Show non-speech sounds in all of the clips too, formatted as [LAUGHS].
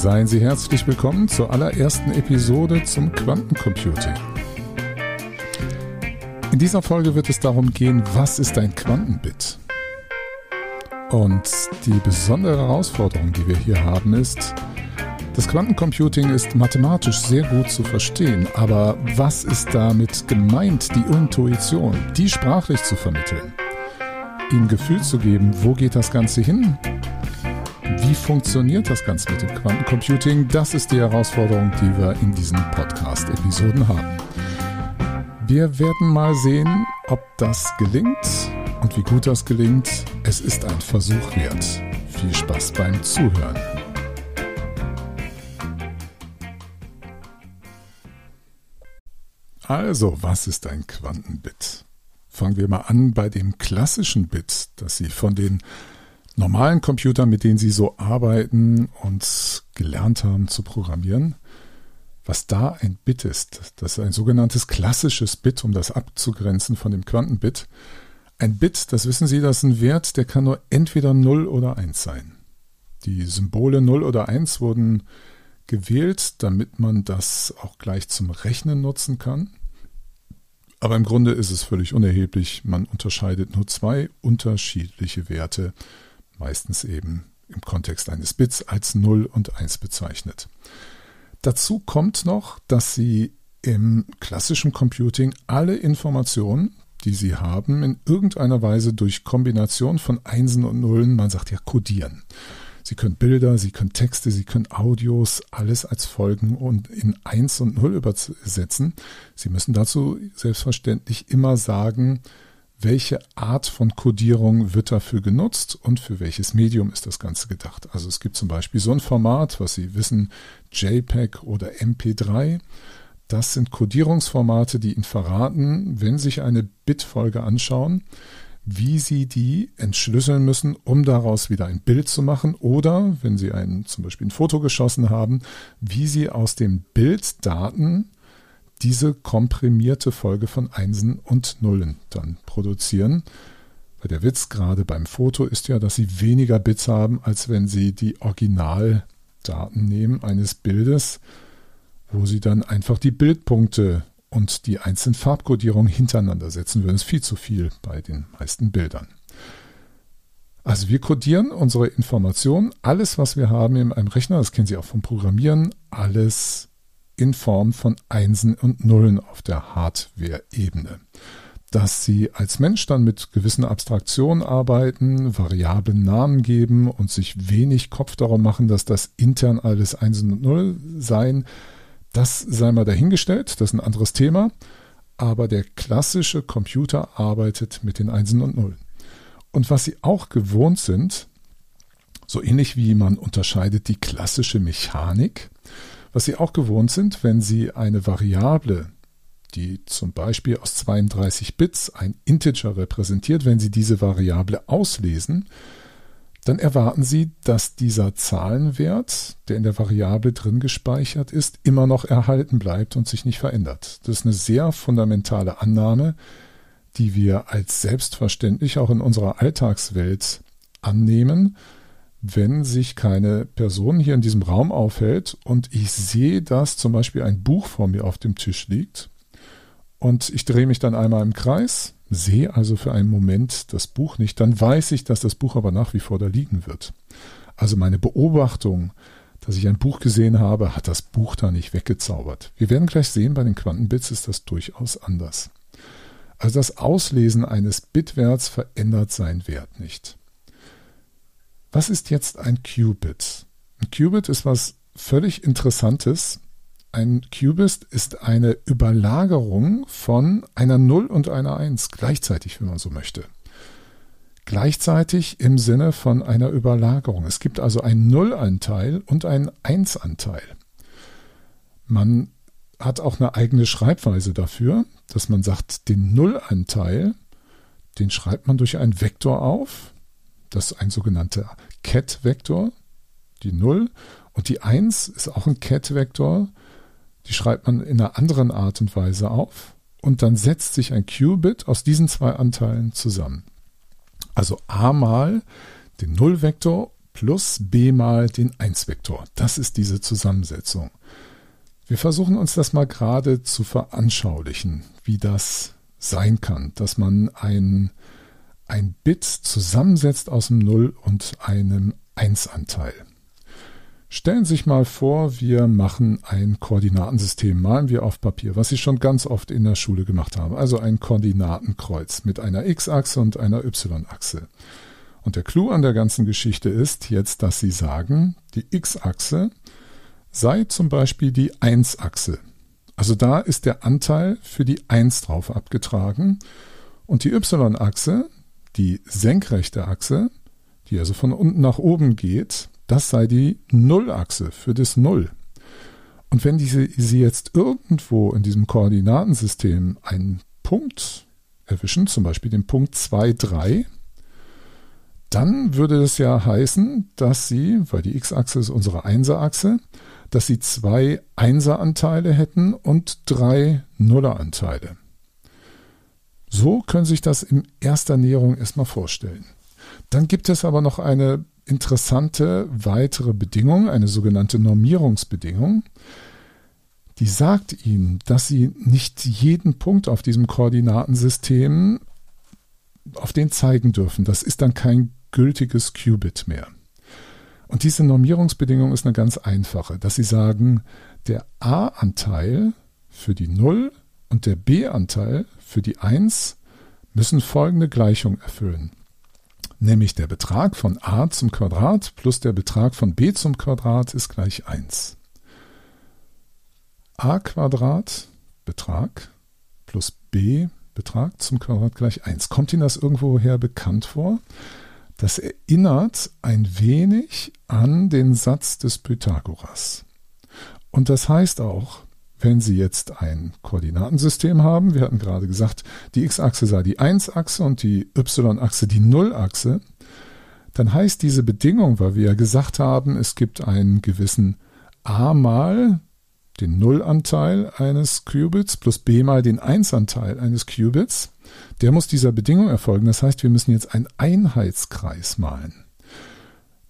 Seien Sie herzlich willkommen zur allerersten Episode zum Quantencomputing. In dieser Folge wird es darum gehen, was ist ein Quantenbit? Und die besondere Herausforderung, die wir hier haben, ist, das Quantencomputing ist mathematisch sehr gut zu verstehen, aber was ist damit gemeint, die Intuition, die sprachlich zu vermitteln? Ihnen Gefühl zu geben, wo geht das Ganze hin? Wie funktioniert das Ganze mit dem Quantencomputing? Das ist die Herausforderung, die wir in diesen Podcast-Episoden haben. Wir werden mal sehen, ob das gelingt und wie gut das gelingt. Es ist ein Versuch wert. Viel Spaß beim Zuhören. Also, was ist ein Quantenbit? Fangen wir mal an bei dem klassischen Bit, das Sie von den normalen Computern, mit denen Sie so arbeiten und gelernt haben zu programmieren, was da ein Bit ist. Das ist ein sogenanntes klassisches Bit, um das abzugrenzen von dem Quantenbit. Ein Bit, das wissen Sie, das ist ein Wert, der kann nur entweder 0 oder 1 sein. Die Symbole 0 oder 1 wurden gewählt, damit man das auch gleich zum Rechnen nutzen kann. Aber im Grunde ist es völlig unerheblich. Man unterscheidet nur zwei unterschiedliche Werte meistens eben im Kontext eines Bits als 0 und 1 bezeichnet. Dazu kommt noch, dass Sie im klassischen Computing alle Informationen, die Sie haben, in irgendeiner Weise durch Kombination von Einsen und Nullen, man sagt ja kodieren. Sie können Bilder, Sie können Texte, Sie können Audios, alles als Folgen und in 1 und 0 übersetzen. Sie müssen dazu selbstverständlich immer sagen, welche Art von Codierung wird dafür genutzt und für welches Medium ist das Ganze gedacht. Also es gibt zum Beispiel so ein Format, was Sie wissen, JPEG oder MP3. Das sind Codierungsformate, die Ihnen verraten, wenn Sie sich eine Bitfolge anschauen, wie Sie die entschlüsseln müssen, um daraus wieder ein Bild zu machen oder, wenn Sie ein, zum Beispiel ein Foto geschossen haben, wie Sie aus dem Bild Daten diese komprimierte Folge von Einsen und Nullen dann produzieren. Weil der Witz gerade beim Foto ist ja, dass sie weniger Bits haben, als wenn sie die Originaldaten nehmen eines Bildes, wo sie dann einfach die Bildpunkte und die einzelnen Farbkodierungen hintereinander setzen würden. Das ist viel zu viel bei den meisten Bildern. Also wir codieren unsere Informationen, alles, was wir haben in einem Rechner, das kennen Sie auch vom Programmieren, alles in Form von Einsen und Nullen auf der Hardware-Ebene. Dass Sie als Mensch dann mit gewissen Abstraktionen arbeiten, variablen Namen geben und sich wenig Kopf darum machen, dass das intern alles Einsen und Null sein, das sei mal dahingestellt, das ist ein anderes Thema. Aber der klassische Computer arbeitet mit den Einsen und Nullen. Und was Sie auch gewohnt sind, so ähnlich wie man unterscheidet die klassische Mechanik was Sie auch gewohnt sind, wenn Sie eine Variable, die zum Beispiel aus 32 Bits ein Integer repräsentiert, wenn Sie diese Variable auslesen, dann erwarten Sie, dass dieser Zahlenwert, der in der Variable drin gespeichert ist, immer noch erhalten bleibt und sich nicht verändert. Das ist eine sehr fundamentale Annahme, die wir als selbstverständlich auch in unserer Alltagswelt annehmen wenn sich keine Person hier in diesem Raum aufhält und ich sehe, dass zum Beispiel ein Buch vor mir auf dem Tisch liegt und ich drehe mich dann einmal im Kreis, sehe also für einen Moment das Buch nicht, dann weiß ich, dass das Buch aber nach wie vor da liegen wird. Also meine Beobachtung, dass ich ein Buch gesehen habe, hat das Buch da nicht weggezaubert. Wir werden gleich sehen, bei den Quantenbits ist das durchaus anders. Also das Auslesen eines Bitwerts verändert seinen Wert nicht. Was ist jetzt ein Qubit? Ein Qubit ist was völlig Interessantes. Ein Qubit ist eine Überlagerung von einer 0 und einer 1 gleichzeitig, wenn man so möchte. Gleichzeitig im Sinne von einer Überlagerung. Es gibt also einen Nullanteil und einen 1-Anteil. Man hat auch eine eigene Schreibweise dafür, dass man sagt, den Nullanteil, den schreibt man durch einen Vektor auf, das ist ein sogenannter Cat-Vektor, die 0. Und die 1 ist auch ein Cat-Vektor. Die schreibt man in einer anderen Art und Weise auf. Und dann setzt sich ein Qubit aus diesen zwei Anteilen zusammen. Also a mal den Nullvektor plus b mal den 1-Vektor. Das ist diese Zusammensetzung. Wir versuchen uns das mal gerade zu veranschaulichen, wie das sein kann, dass man ein, ein Bit zusammensetzt aus einem 0 und einem 1-Anteil. Stellen Sie sich mal vor, wir machen ein Koordinatensystem, malen wir auf Papier, was ich schon ganz oft in der Schule gemacht habe. Also ein Koordinatenkreuz mit einer x-Achse und einer y-Achse. Und der Clou an der ganzen Geschichte ist jetzt, dass Sie sagen, die x-Achse sei zum Beispiel die 1-Achse. Also da ist der Anteil für die 1 drauf abgetragen. Und die y-Achse, die senkrechte Achse, die also von unten nach oben geht, das sei die Nullachse für das Null. Und wenn diese, Sie jetzt irgendwo in diesem Koordinatensystem einen Punkt erwischen, zum Beispiel den Punkt 2, 3, dann würde das ja heißen, dass Sie, weil die x-Achse ist unsere Einser-Achse, dass Sie zwei Einser-Anteile hätten und drei Nuller-Anteile. So können Sie sich das in erster Näherung erstmal vorstellen. Dann gibt es aber noch eine interessante weitere Bedingung, eine sogenannte Normierungsbedingung, die sagt Ihnen, dass Sie nicht jeden Punkt auf diesem Koordinatensystem auf den zeigen dürfen. Das ist dann kein gültiges Qubit mehr. Und diese Normierungsbedingung ist eine ganz einfache, dass Sie sagen, der A-Anteil für die 0 und der B-Anteil für die 1 müssen folgende Gleichung erfüllen nämlich der Betrag von a zum Quadrat plus der Betrag von b zum Quadrat ist gleich 1. a Quadrat Betrag plus b Betrag zum Quadrat gleich 1. Kommt Ihnen das irgendwoher bekannt vor? Das erinnert ein wenig an den Satz des Pythagoras. Und das heißt auch, wenn Sie jetzt ein Koordinatensystem haben, wir hatten gerade gesagt, die x-Achse sei die 1-Achse und die y-Achse die 0-Achse, dann heißt diese Bedingung, weil wir ja gesagt haben, es gibt einen gewissen a mal den Nullanteil eines Qubits plus b mal den 1-Anteil eines Qubits, der muss dieser Bedingung erfolgen. Das heißt, wir müssen jetzt einen Einheitskreis malen.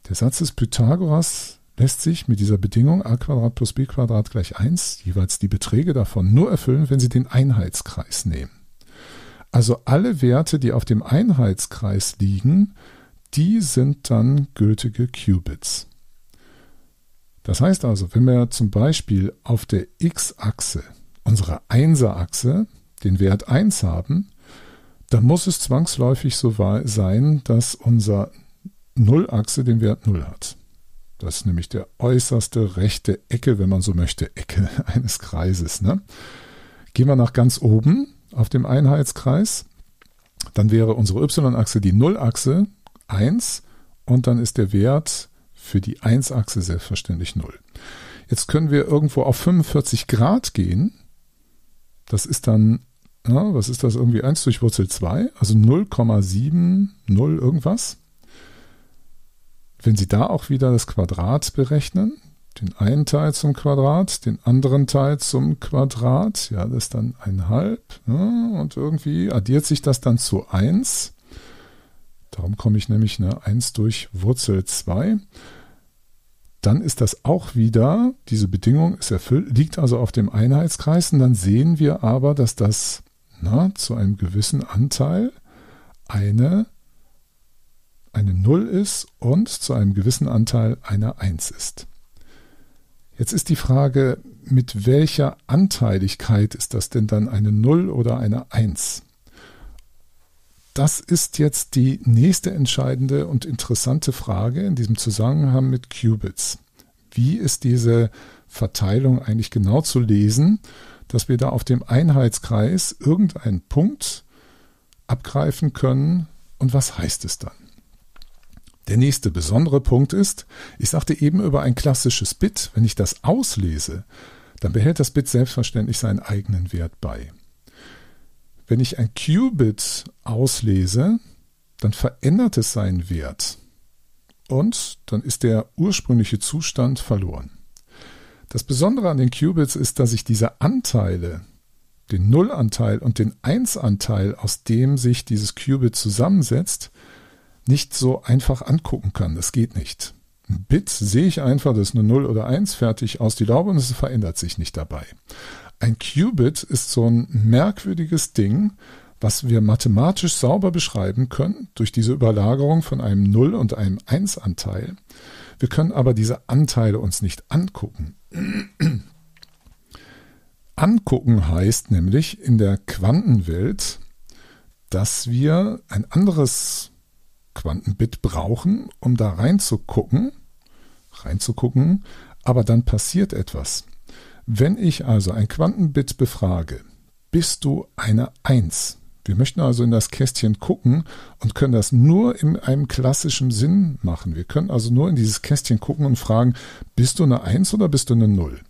Der Satz des Pythagoras lässt sich mit dieser Bedingung a plus b gleich 1 jeweils die Beträge davon nur erfüllen, wenn Sie den Einheitskreis nehmen. Also alle Werte, die auf dem Einheitskreis liegen, die sind dann gültige Qubits. Das heißt also, wenn wir zum Beispiel auf der x-Achse, unserer 1er-Achse, den Wert 1 haben, dann muss es zwangsläufig so sein, dass unser 0-Achse den Wert 0 hat. Das ist nämlich der äußerste rechte Ecke, wenn man so möchte, Ecke [LAUGHS] eines Kreises. Ne? Gehen wir nach ganz oben auf dem Einheitskreis, dann wäre unsere y-Achse die Nullachse 1 und dann ist der Wert für die 1-Achse selbstverständlich 0. Jetzt können wir irgendwo auf 45 Grad gehen. Das ist dann, ja, was ist das, irgendwie 1 durch Wurzel 2, also 0,70 irgendwas. Wenn Sie da auch wieder das Quadrat berechnen, den einen Teil zum Quadrat, den anderen Teil zum Quadrat, ja, das ist dann ein halb, ja, und irgendwie addiert sich das dann zu 1. Darum komme ich nämlich ne, 1 durch Wurzel 2. Dann ist das auch wieder, diese Bedingung ist erfüllt, liegt also auf dem Einheitskreis und dann sehen wir aber, dass das na, zu einem gewissen Anteil eine eine 0 ist und zu einem gewissen Anteil eine 1 ist. Jetzt ist die Frage, mit welcher Anteiligkeit ist das denn dann eine 0 oder eine 1? Das ist jetzt die nächste entscheidende und interessante Frage in diesem Zusammenhang mit Qubits. Wie ist diese Verteilung eigentlich genau zu lesen, dass wir da auf dem Einheitskreis irgendeinen Punkt abgreifen können und was heißt es dann? Der nächste besondere Punkt ist, ich sagte eben über ein klassisches Bit, wenn ich das auslese, dann behält das Bit selbstverständlich seinen eigenen Wert bei. Wenn ich ein Qubit auslese, dann verändert es seinen Wert und dann ist der ursprüngliche Zustand verloren. Das Besondere an den Qubits ist, dass ich diese Anteile, den Nullanteil und den Einsanteil, aus dem sich dieses Qubit zusammensetzt, nicht so einfach angucken kann. Das geht nicht. Ein Bit sehe ich einfach, das ist eine 0 oder 1, fertig aus die Laube und es verändert sich nicht dabei. Ein Qubit ist so ein merkwürdiges Ding, was wir mathematisch sauber beschreiben können durch diese Überlagerung von einem 0 und einem 1 Anteil. Wir können aber diese Anteile uns nicht angucken. [CLEARS THROAT] angucken heißt nämlich in der Quantenwelt, dass wir ein anderes Quantenbit brauchen, um da reinzugucken, reinzugucken, aber dann passiert etwas. Wenn ich also ein Quantenbit befrage, bist du eine Eins? Wir möchten also in das Kästchen gucken und können das nur in einem klassischen Sinn machen. Wir können also nur in dieses Kästchen gucken und fragen, bist du eine Eins oder bist du eine Null?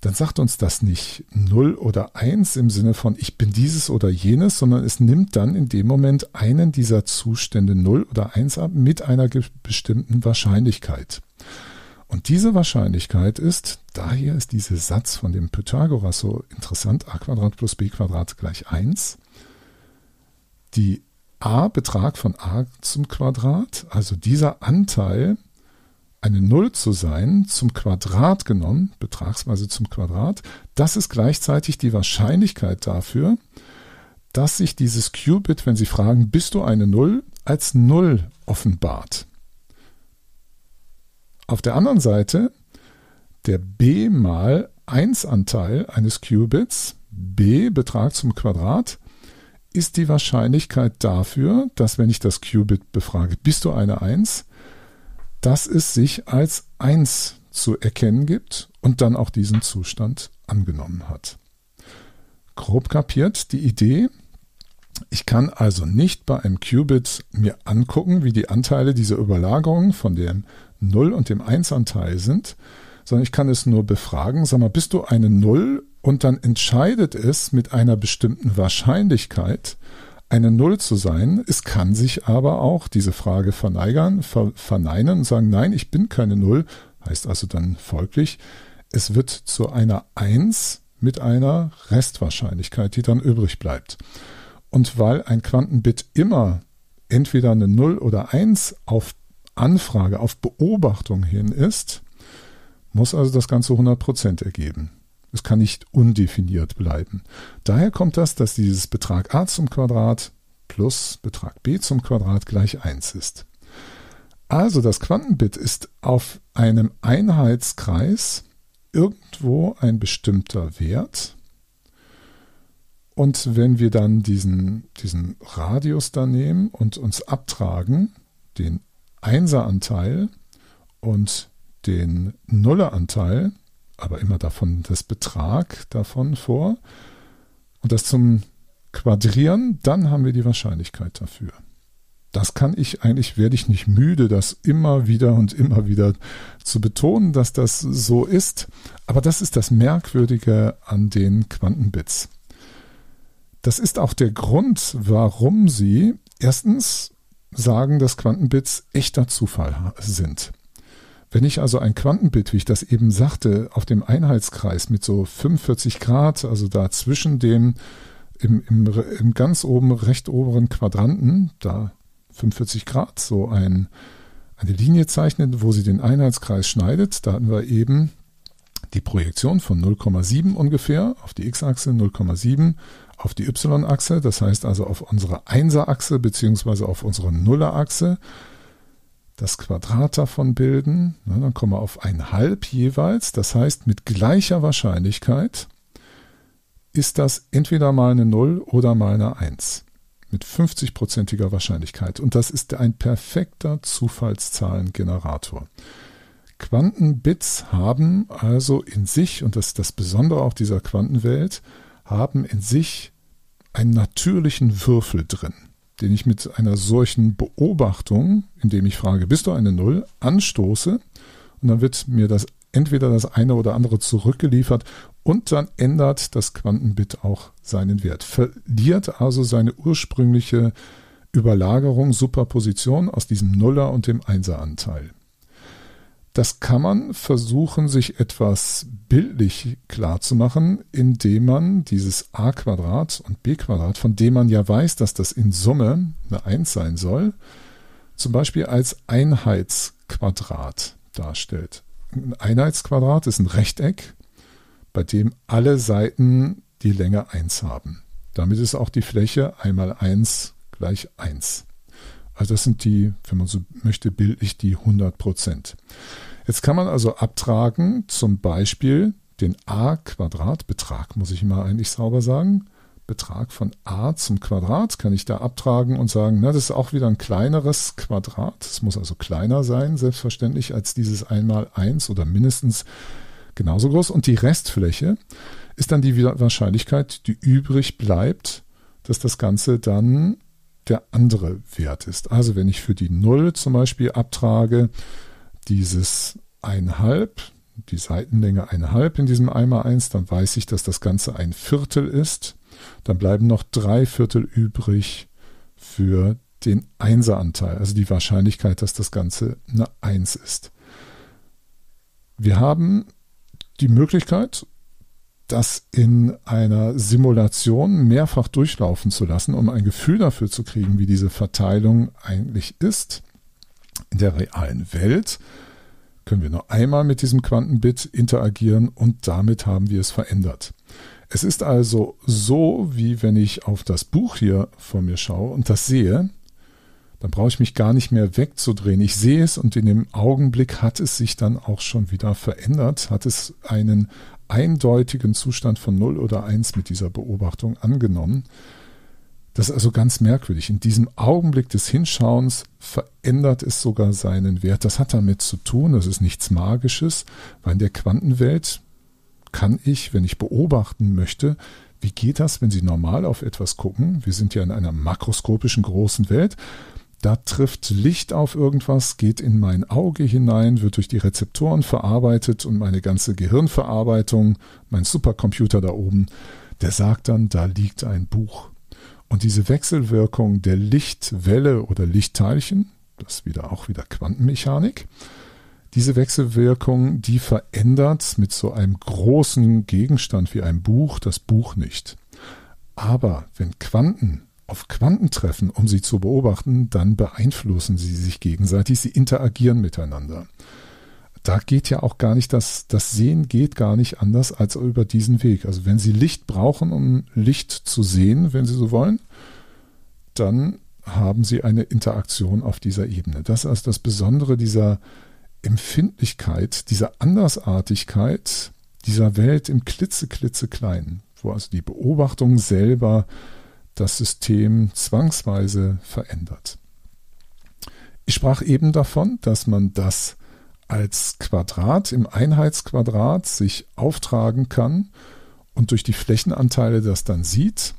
Dann sagt uns das nicht Null oder Eins im Sinne von ich bin dieses oder jenes, sondern es nimmt dann in dem Moment einen dieser Zustände Null oder Eins ab mit einer bestimmten Wahrscheinlichkeit. Und diese Wahrscheinlichkeit ist, daher ist dieser Satz von dem Pythagoras so interessant, a Quadrat plus b Quadrat gleich 1. Die a Betrag von a zum Quadrat, also dieser Anteil, eine Null zu sein, zum Quadrat genommen, betragsweise zum Quadrat, das ist gleichzeitig die Wahrscheinlichkeit dafür, dass sich dieses Qubit, wenn Sie fragen, bist du eine Null, als Null offenbart. Auf der anderen Seite der b mal 1 Anteil eines Qubits, b Betrag zum Quadrat, ist die Wahrscheinlichkeit dafür, dass wenn ich das Qubit befrage, bist du eine 1, dass es sich als 1 zu erkennen gibt und dann auch diesen Zustand angenommen hat. Grob kapiert die Idee. Ich kann also nicht bei einem Qubit mir angucken, wie die Anteile dieser Überlagerung von dem 0 und dem 1-Anteil sind, sondern ich kann es nur befragen, sag mal, bist du eine 0 und dann entscheidet es mit einer bestimmten Wahrscheinlichkeit, eine Null zu sein. Es kann sich aber auch diese Frage verneigern, ver, verneinen und sagen, nein, ich bin keine Null, heißt also dann folglich, es wird zu einer Eins mit einer Restwahrscheinlichkeit, die dann übrig bleibt. Und weil ein Quantenbit immer entweder eine Null oder Eins auf Anfrage, auf Beobachtung hin ist, muss also das Ganze 100% ergeben. Es kann nicht undefiniert bleiben. Daher kommt das, dass dieses Betrag a zum Quadrat plus Betrag b zum Quadrat gleich 1 ist. Also das Quantenbit ist auf einem Einheitskreis irgendwo ein bestimmter Wert. Und wenn wir dann diesen, diesen Radius da nehmen und uns abtragen, den Einseranteil und den Nulleranteil, aber immer davon das Betrag davon vor und das zum Quadrieren, dann haben wir die Wahrscheinlichkeit dafür. Das kann ich eigentlich, werde ich nicht müde, das immer wieder und immer wieder zu betonen, dass das so ist. Aber das ist das Merkwürdige an den Quantenbits. Das ist auch der Grund, warum sie erstens sagen, dass Quantenbits echter Zufall sind. Wenn ich also ein Quantenbit, wie ich das eben sagte, auf dem Einheitskreis mit so 45 Grad, also da zwischen dem im, im, im ganz oben recht oberen Quadranten, da 45 Grad, so ein, eine Linie zeichnet, wo sie den Einheitskreis schneidet, da hatten wir eben die Projektion von 0,7 ungefähr auf die x-Achse, 0,7 auf die y-Achse, das heißt also auf unsere 1er-Achse beziehungsweise auf unsere Nuller-Achse das Quadrat davon bilden. dann kommen wir auf ein Halb jeweils. Das heißt, mit gleicher Wahrscheinlichkeit ist das entweder mal eine 0 oder mal eine 1. Mit 50-prozentiger Wahrscheinlichkeit. Und das ist ein perfekter Zufallszahlengenerator. Quantenbits haben also in sich, und das ist das Besondere auch dieser Quantenwelt, haben in sich einen natürlichen Würfel drin den ich mit einer solchen Beobachtung, indem ich frage, bist du eine Null, anstoße und dann wird mir das entweder das eine oder andere zurückgeliefert und dann ändert das Quantenbit auch seinen Wert, verliert also seine ursprüngliche Überlagerung, Superposition aus diesem Nuller und dem Einseranteil. Das kann man versuchen, sich etwas bildlich klar zu machen, indem man dieses a Quadrat und b Quadrat, von dem man ja weiß, dass das in Summe eine 1 sein soll, zum Beispiel als Einheitsquadrat darstellt. Ein Einheitsquadrat ist ein Rechteck, bei dem alle Seiten die Länge 1 haben. Damit ist auch die Fläche einmal 1 gleich 1. Also das sind die, wenn man so möchte, bildlich die 100 Prozent. Jetzt kann man also abtragen, zum Beispiel den a Quadrat, Betrag muss ich immer eigentlich sauber sagen, Betrag von a zum Quadrat kann ich da abtragen und sagen, na, das ist auch wieder ein kleineres Quadrat. Es muss also kleiner sein, selbstverständlich, als dieses einmal eins oder mindestens genauso groß. Und die Restfläche ist dann die Wahrscheinlichkeit, die übrig bleibt, dass das Ganze dann der andere Wert ist. Also wenn ich für die Null zum Beispiel abtrage, dieses einhalb, die Seitenlänge einhalb in diesem einmal eins, dann weiß ich, dass das Ganze ein Viertel ist. Dann bleiben noch drei Viertel übrig für den Einseranteil, also die Wahrscheinlichkeit, dass das Ganze eine Eins ist. Wir haben die Möglichkeit, das in einer Simulation mehrfach durchlaufen zu lassen, um ein Gefühl dafür zu kriegen, wie diese Verteilung eigentlich ist. In der realen Welt können wir nur einmal mit diesem Quantenbit interagieren und damit haben wir es verändert. Es ist also so, wie wenn ich auf das Buch hier vor mir schaue und das sehe, dann brauche ich mich gar nicht mehr wegzudrehen. Ich sehe es und in dem Augenblick hat es sich dann auch schon wieder verändert, hat es einen eindeutigen Zustand von 0 oder 1 mit dieser Beobachtung angenommen. Das ist also ganz merkwürdig. In diesem Augenblick des Hinschauens verändert es sogar seinen Wert. Das hat damit zu tun, das ist nichts Magisches, weil in der Quantenwelt kann ich, wenn ich beobachten möchte, wie geht das, wenn Sie normal auf etwas gucken? Wir sind ja in einer makroskopischen großen Welt. Da trifft Licht auf irgendwas, geht in mein Auge hinein, wird durch die Rezeptoren verarbeitet und meine ganze Gehirnverarbeitung, mein Supercomputer da oben, der sagt dann, da liegt ein Buch. Und diese Wechselwirkung der Lichtwelle oder Lichtteilchen, das wieder auch wieder Quantenmechanik, diese Wechselwirkung, die verändert mit so einem großen Gegenstand wie einem Buch das Buch nicht. Aber wenn Quanten auf Quanten treffen, um sie zu beobachten, dann beeinflussen sie sich gegenseitig, sie interagieren miteinander. Da geht ja auch gar nicht das, das Sehen geht gar nicht anders als über diesen Weg. Also wenn Sie Licht brauchen, um Licht zu sehen, wenn Sie so wollen, dann haben Sie eine Interaktion auf dieser Ebene. Das ist das Besondere dieser Empfindlichkeit, dieser Andersartigkeit dieser Welt im klitzeklitzekleinen, wo also die Beobachtung selber das System zwangsweise verändert. Ich sprach eben davon, dass man das als Quadrat im Einheitsquadrat sich auftragen kann und durch die Flächenanteile das dann sieht.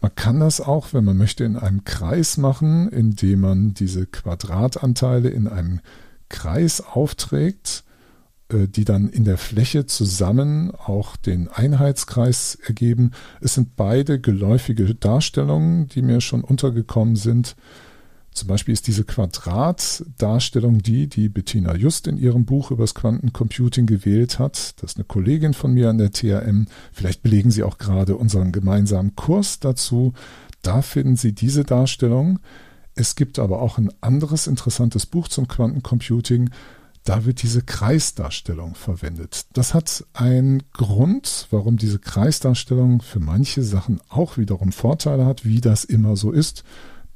Man kann das auch, wenn man möchte, in einem Kreis machen, indem man diese Quadratanteile in einem Kreis aufträgt, die dann in der Fläche zusammen auch den Einheitskreis ergeben. Es sind beide geläufige Darstellungen, die mir schon untergekommen sind. Zum Beispiel ist diese Quadratdarstellung die, die Bettina Just in ihrem Buch über das Quantencomputing gewählt hat. Das ist eine Kollegin von mir an der THM. Vielleicht belegen Sie auch gerade unseren gemeinsamen Kurs dazu. Da finden Sie diese Darstellung. Es gibt aber auch ein anderes interessantes Buch zum Quantencomputing. Da wird diese Kreisdarstellung verwendet. Das hat einen Grund, warum diese Kreisdarstellung für manche Sachen auch wiederum Vorteile hat, wie das immer so ist.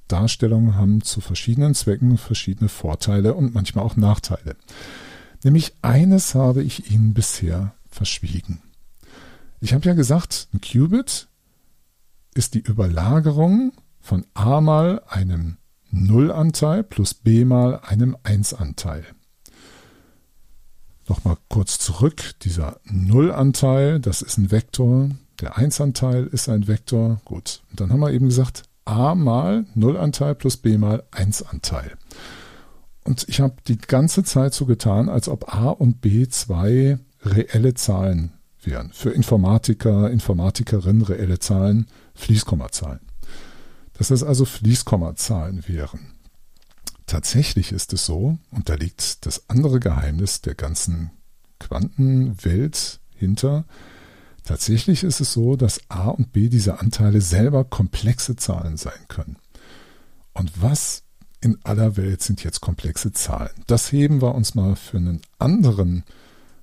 Darstellungen haben zu verschiedenen Zwecken verschiedene Vorteile und manchmal auch Nachteile. Nämlich eines habe ich Ihnen bisher verschwiegen. Ich habe ja gesagt, ein Qubit ist die Überlagerung von a mal einem Nullanteil plus b mal einem Einsanteil. Nochmal kurz zurück, dieser Nullanteil, das ist ein Vektor, der Einsanteil ist ein Vektor. Gut, und dann haben wir eben gesagt, a mal Nullanteil plus b mal Einsanteil. Und ich habe die ganze Zeit so getan, als ob a und b zwei reelle Zahlen wären. Für Informatiker, Informatikerinnen reelle Zahlen, Fließkommazahlen dass das also Fließkommazahlen wären. Tatsächlich ist es so, und da liegt das andere Geheimnis der ganzen Quantenwelt hinter, tatsächlich ist es so, dass a und b diese Anteile selber komplexe Zahlen sein können. Und was in aller Welt sind jetzt komplexe Zahlen? Das heben wir uns mal für einen anderen,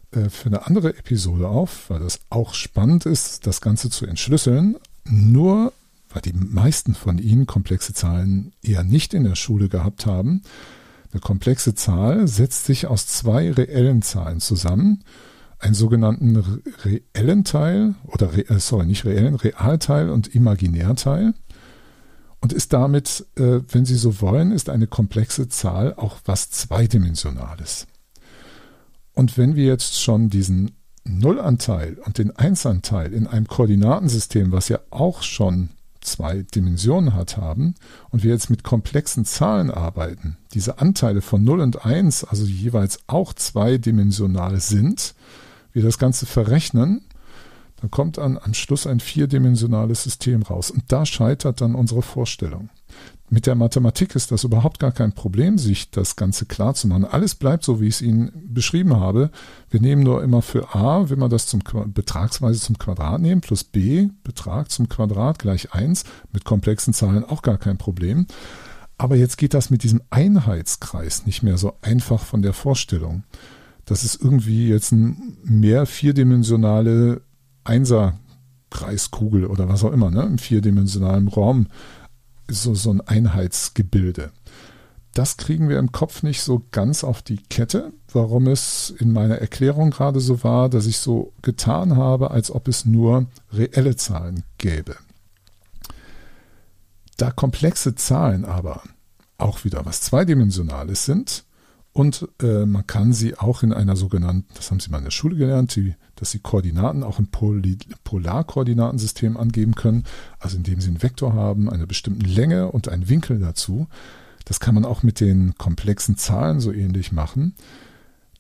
äh, für eine andere Episode auf, weil das auch spannend ist, das Ganze zu entschlüsseln. Nur weil die meisten von Ihnen komplexe Zahlen eher nicht in der Schule gehabt haben. Eine komplexe Zahl setzt sich aus zwei reellen Zahlen zusammen einen sogenannten reellen Teil oder äh, sorry, nicht reellen, Realteil und Imaginärteil und ist damit, äh, wenn Sie so wollen, ist eine komplexe Zahl auch was Zweidimensionales. Und wenn wir jetzt schon diesen Nullanteil und den Einsanteil in einem Koordinatensystem, was ja auch schon zwei Dimensionen hat, haben und wir jetzt mit komplexen Zahlen arbeiten, diese Anteile von 0 und 1, also jeweils auch zweidimensional sind, wir das Ganze verrechnen, dann kommt dann am Schluss ein vierdimensionales System raus. Und da scheitert dann unsere Vorstellung. Mit der Mathematik ist das überhaupt gar kein Problem, sich das Ganze klar zu machen. Alles bleibt so, wie ich es Ihnen beschrieben habe. Wir nehmen nur immer für a, wenn wir das zum betragsweise zum Quadrat nehmen, plus b, Betrag zum Quadrat gleich 1, mit komplexen Zahlen auch gar kein Problem. Aber jetzt geht das mit diesem Einheitskreis nicht mehr so einfach von der Vorstellung das ist irgendwie jetzt ein mehr vierdimensionale Einserkreiskugel oder was auch immer, ne? im vierdimensionalen Raum, so, so ein Einheitsgebilde. Das kriegen wir im Kopf nicht so ganz auf die Kette, warum es in meiner Erklärung gerade so war, dass ich so getan habe, als ob es nur reelle Zahlen gäbe. Da komplexe Zahlen aber auch wieder was Zweidimensionales sind, und äh, man kann sie auch in einer sogenannten, das haben Sie mal in der Schule gelernt, die, dass Sie Koordinaten auch im Poly Polarkoordinatensystem angeben können, also indem Sie einen Vektor haben, einer bestimmten Länge und einen Winkel dazu. Das kann man auch mit den komplexen Zahlen so ähnlich machen.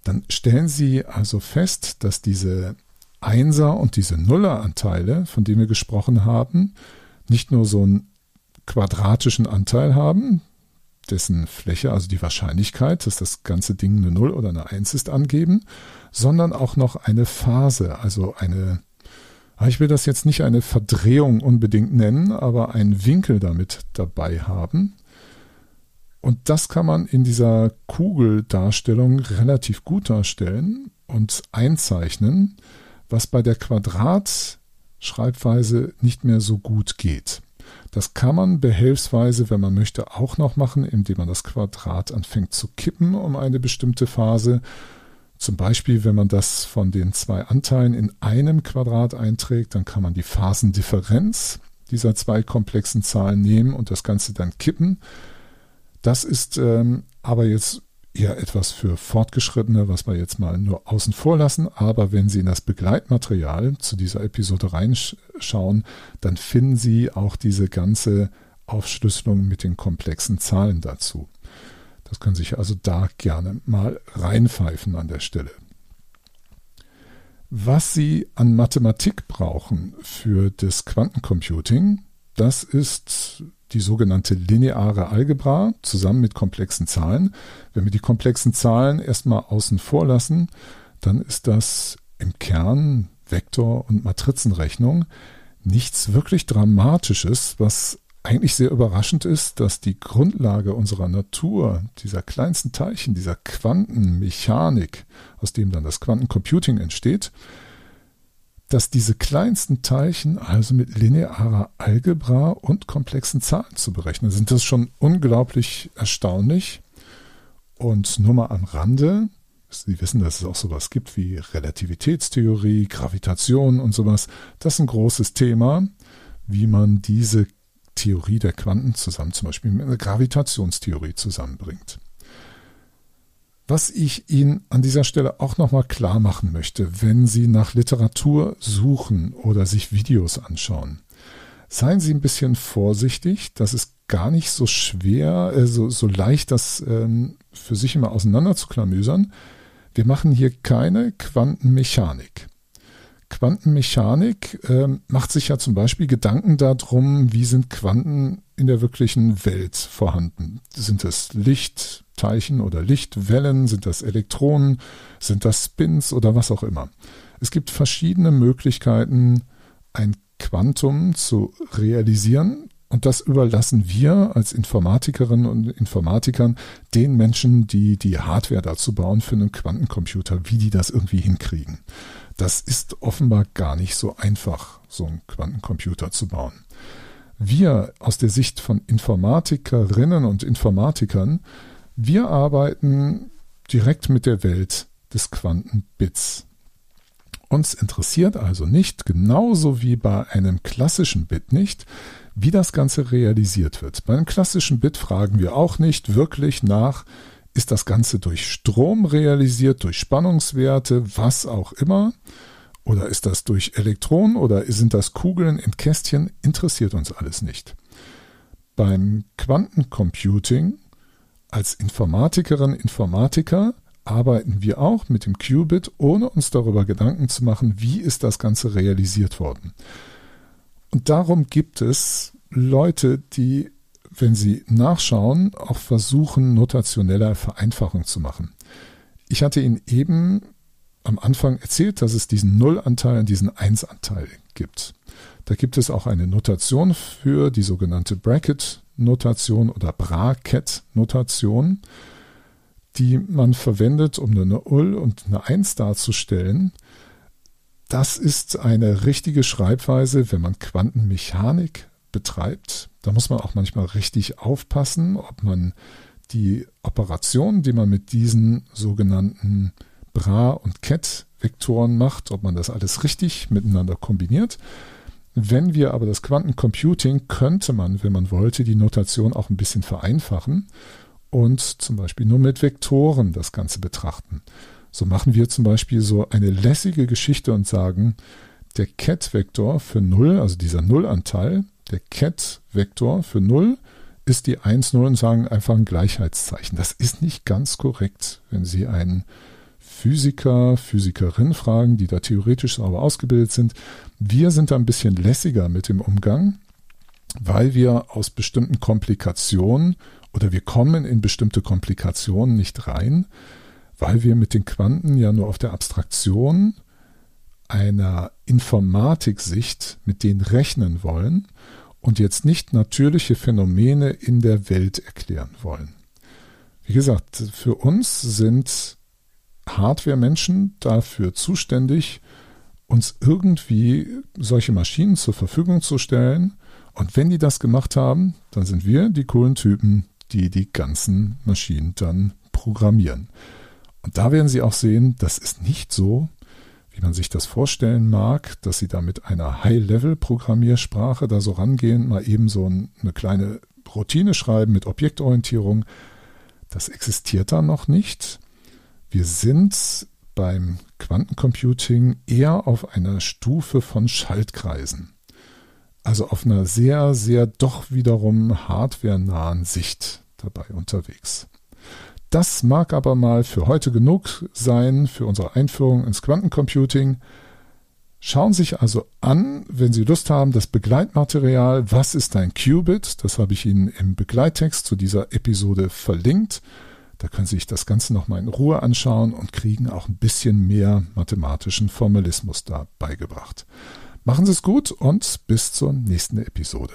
Dann stellen Sie also fest, dass diese Einser- und diese Nulleranteile, von denen wir gesprochen haben, nicht nur so einen quadratischen Anteil haben, dessen Fläche, also die Wahrscheinlichkeit, dass das ganze Ding eine 0 oder eine 1 ist, angeben, sondern auch noch eine Phase, also eine, ah, ich will das jetzt nicht eine Verdrehung unbedingt nennen, aber einen Winkel damit dabei haben. Und das kann man in dieser Kugeldarstellung relativ gut darstellen und einzeichnen, was bei der Quadratschreibweise nicht mehr so gut geht. Das kann man behelfsweise, wenn man möchte, auch noch machen, indem man das Quadrat anfängt zu kippen um eine bestimmte Phase. Zum Beispiel, wenn man das von den zwei Anteilen in einem Quadrat einträgt, dann kann man die Phasendifferenz dieser zwei komplexen Zahlen nehmen und das Ganze dann kippen. Das ist ähm, aber jetzt eher etwas für Fortgeschrittene, was wir jetzt mal nur außen vor lassen. Aber wenn Sie in das Begleitmaterial zu dieser Episode reinschauen, dann finden Sie auch diese ganze Aufschlüsselung mit den komplexen Zahlen dazu. Das können Sie sich also da gerne mal reinpfeifen an der Stelle. Was Sie an Mathematik brauchen für das Quantencomputing, das ist die sogenannte lineare Algebra zusammen mit komplexen Zahlen. Wenn wir die komplexen Zahlen erstmal außen vor lassen, dann ist das im Kern Vektor- und Matrizenrechnung nichts wirklich Dramatisches, was eigentlich sehr überraschend ist, dass die Grundlage unserer Natur, dieser kleinsten Teilchen, dieser Quantenmechanik, aus dem dann das Quantencomputing entsteht, dass diese kleinsten Teilchen also mit linearer Algebra und komplexen Zahlen zu berechnen sind. Das ist schon unglaublich erstaunlich. Und nur mal am Rande, Sie wissen, dass es auch sowas gibt wie Relativitätstheorie, Gravitation und sowas. Das ist ein großes Thema, wie man diese Theorie der Quanten zusammen, zum Beispiel mit einer Gravitationstheorie zusammenbringt. Was ich Ihnen an dieser Stelle auch nochmal klar machen möchte, wenn Sie nach Literatur suchen oder sich Videos anschauen, seien Sie ein bisschen vorsichtig. Das ist gar nicht so schwer, äh, so, so leicht, das ähm, für sich immer auseinander zu klamüsern. Wir machen hier keine Quantenmechanik. Quantenmechanik äh, macht sich ja zum Beispiel Gedanken darum, wie sind Quanten in der wirklichen Welt vorhanden. Sind es Licht, Teilchen oder Lichtwellen? Sind das Elektronen? Sind das Spins oder was auch immer? Es gibt verschiedene Möglichkeiten, ein Quantum zu realisieren Und das überlassen wir als Informatikerinnen und Informatikern den Menschen, die die Hardware dazu bauen für einen Quantencomputer, wie die das irgendwie hinkriegen. Das ist offenbar gar nicht so einfach, so einen Quantencomputer zu bauen. Wir aus der Sicht von Informatikerinnen und Informatikern, wir arbeiten direkt mit der Welt des Quantenbits. Uns interessiert also nicht, genauso wie bei einem klassischen Bit nicht, wie das Ganze realisiert wird. Bei einem klassischen Bit fragen wir auch nicht wirklich nach, ist das Ganze durch Strom realisiert, durch Spannungswerte, was auch immer, oder ist das durch Elektronen oder sind das Kugeln in Kästchen, interessiert uns alles nicht. Beim Quantencomputing als Informatikerin, Informatiker arbeiten wir auch mit dem Qubit, ohne uns darüber Gedanken zu machen, wie ist das Ganze realisiert worden. Und darum gibt es Leute, die, wenn sie nachschauen, auch versuchen, notationelle Vereinfachung zu machen. Ich hatte Ihnen eben am Anfang erzählt, dass es diesen Nullanteil und diesen Einsanteil gibt. Da gibt es auch eine Notation für die sogenannte Bracket-Notation oder Bracket-Notation, die man verwendet, um eine Null und eine Eins darzustellen. Das ist eine richtige Schreibweise, wenn man Quantenmechanik betreibt. Da muss man auch manchmal richtig aufpassen, ob man die Operationen, die man mit diesen sogenannten Bra- und Ket-Vektoren macht, ob man das alles richtig miteinander kombiniert. Wenn wir aber das Quantencomputing könnte man, wenn man wollte, die Notation auch ein bisschen vereinfachen und zum Beispiel nur mit Vektoren das Ganze betrachten. So machen wir zum Beispiel so eine lässige Geschichte und sagen, der Ket-Vektor für 0, also dieser Nullanteil, der Ket-Vektor für 0 ist die 1, 0 und sagen einfach ein Gleichheitszeichen. Das ist nicht ganz korrekt, wenn Sie einen Physiker, Physikerin fragen, die da theoretisch sauber ausgebildet sind. Wir sind da ein bisschen lässiger mit dem Umgang, weil wir aus bestimmten Komplikationen oder wir kommen in bestimmte Komplikationen nicht rein, weil wir mit den Quanten ja nur auf der Abstraktion einer Informatiksicht mit denen rechnen wollen und jetzt nicht natürliche Phänomene in der Welt erklären wollen. Wie gesagt, für uns sind Hardware-Menschen dafür zuständig, uns irgendwie solche Maschinen zur Verfügung zu stellen. Und wenn die das gemacht haben, dann sind wir die coolen Typen, die die ganzen Maschinen dann programmieren. Und da werden Sie auch sehen, das ist nicht so, wie man sich das vorstellen mag, dass Sie da mit einer High-Level-Programmiersprache da so rangehen, mal eben so eine kleine Routine schreiben mit Objektorientierung. Das existiert da noch nicht. Wir sind beim Quantencomputing eher auf einer Stufe von Schaltkreisen. Also auf einer sehr, sehr doch wiederum hardwarenahen Sicht dabei unterwegs. Das mag aber mal für heute genug sein für unsere Einführung ins Quantencomputing. Schauen Sie sich also an, wenn Sie Lust haben, das Begleitmaterial Was ist ein Qubit? Das habe ich Ihnen im Begleittext zu dieser Episode verlinkt. Da können Sie sich das Ganze nochmal in Ruhe anschauen und kriegen auch ein bisschen mehr mathematischen Formalismus da beigebracht. Machen Sie es gut und bis zur nächsten Episode.